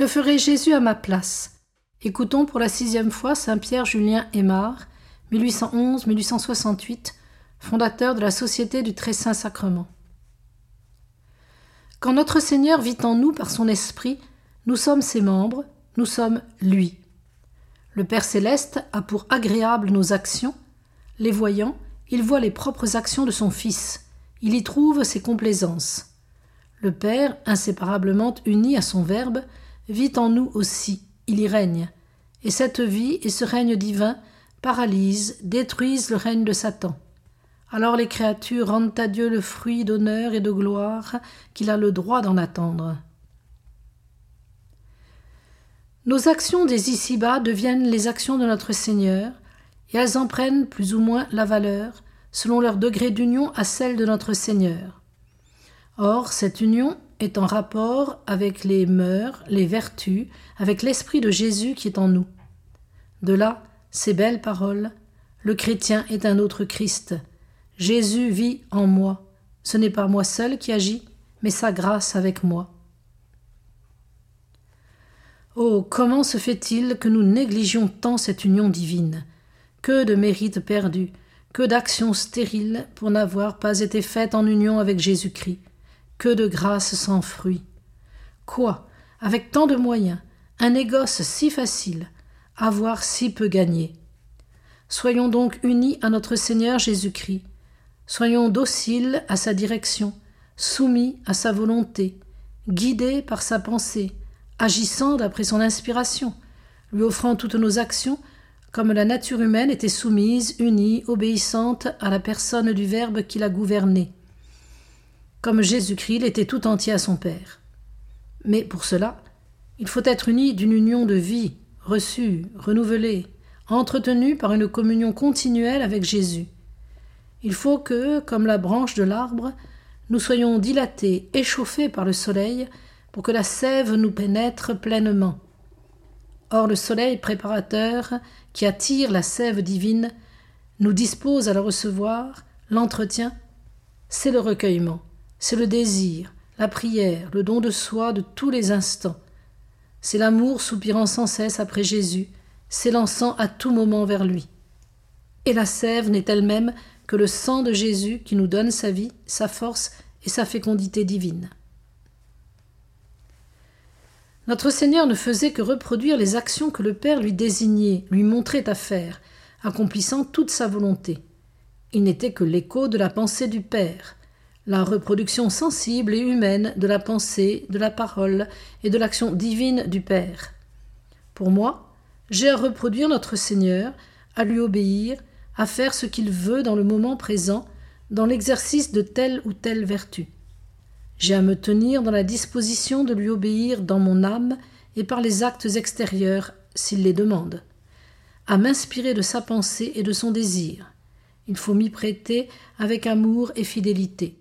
Que ferait Jésus à ma place? Écoutons pour la sixième fois Saint Pierre Julien Aymar, 1811-1868, fondateur de la Société du Très Saint Sacrement. Quand notre Seigneur vit en nous par son Esprit, nous sommes ses membres, nous sommes lui. Le Père céleste a pour agréable nos actions. Les voyant, il voit les propres actions de son Fils. Il y trouve ses complaisances. Le Père, inséparablement uni à son Verbe, vit en nous aussi, il y règne. Et cette vie et ce règne divin paralysent, détruisent le règne de Satan. Alors les créatures rendent à Dieu le fruit d'honneur et de gloire qu'il a le droit d'en attendre. Nos actions des ici-bas deviennent les actions de notre Seigneur, et elles en prennent plus ou moins la valeur, selon leur degré d'union à celle de notre Seigneur. Or, cette union est en rapport avec les mœurs, les vertus, avec l'Esprit de Jésus qui est en nous. De là, ces belles paroles, le chrétien est un autre Christ, Jésus vit en moi. Ce n'est pas moi seul qui agis, mais sa grâce avec moi. Oh, comment se fait-il que nous négligions tant cette union divine? Que de mérites perdus, que d'actions stériles pour n'avoir pas été faites en union avec Jésus-Christ, que de grâces sans fruit. Quoi, avec tant de moyens, un négoce si facile, avoir si peu gagné. Soyons donc unis à notre Seigneur Jésus-Christ, Soyons dociles à sa direction, soumis à sa volonté, guidés par sa pensée, agissant d'après son inspiration, lui offrant toutes nos actions comme la nature humaine était soumise, unie, obéissante à la personne du Verbe qui la gouvernait, comme Jésus-Christ était tout entier à son Père. Mais pour cela, il faut être uni d'une union de vie, reçue, renouvelée, entretenue par une communion continuelle avec Jésus. Il faut que, comme la branche de l'arbre, nous soyons dilatés, échauffés par le soleil, pour que la sève nous pénètre pleinement. Or le soleil préparateur, qui attire la sève divine, nous dispose à la recevoir, l'entretien, c'est le recueillement, c'est le désir, la prière, le don de soi de tous les instants. C'est l'amour soupirant sans cesse après Jésus, s'élançant à tout moment vers lui. Et la sève n'est elle-même que le sang de Jésus qui nous donne sa vie, sa force et sa fécondité divine. Notre Seigneur ne faisait que reproduire les actions que le Père lui désignait, lui montrait à faire, accomplissant toute sa volonté. Il n'était que l'écho de la pensée du Père, la reproduction sensible et humaine de la pensée, de la parole et de l'action divine du Père. Pour moi, j'ai à reproduire notre Seigneur, à lui obéir, à faire ce qu'il veut dans le moment présent, dans l'exercice de telle ou telle vertu. J'ai à me tenir dans la disposition de lui obéir dans mon âme et par les actes extérieurs, s'il les demande, à m'inspirer de sa pensée et de son désir. Il faut m'y prêter avec amour et fidélité.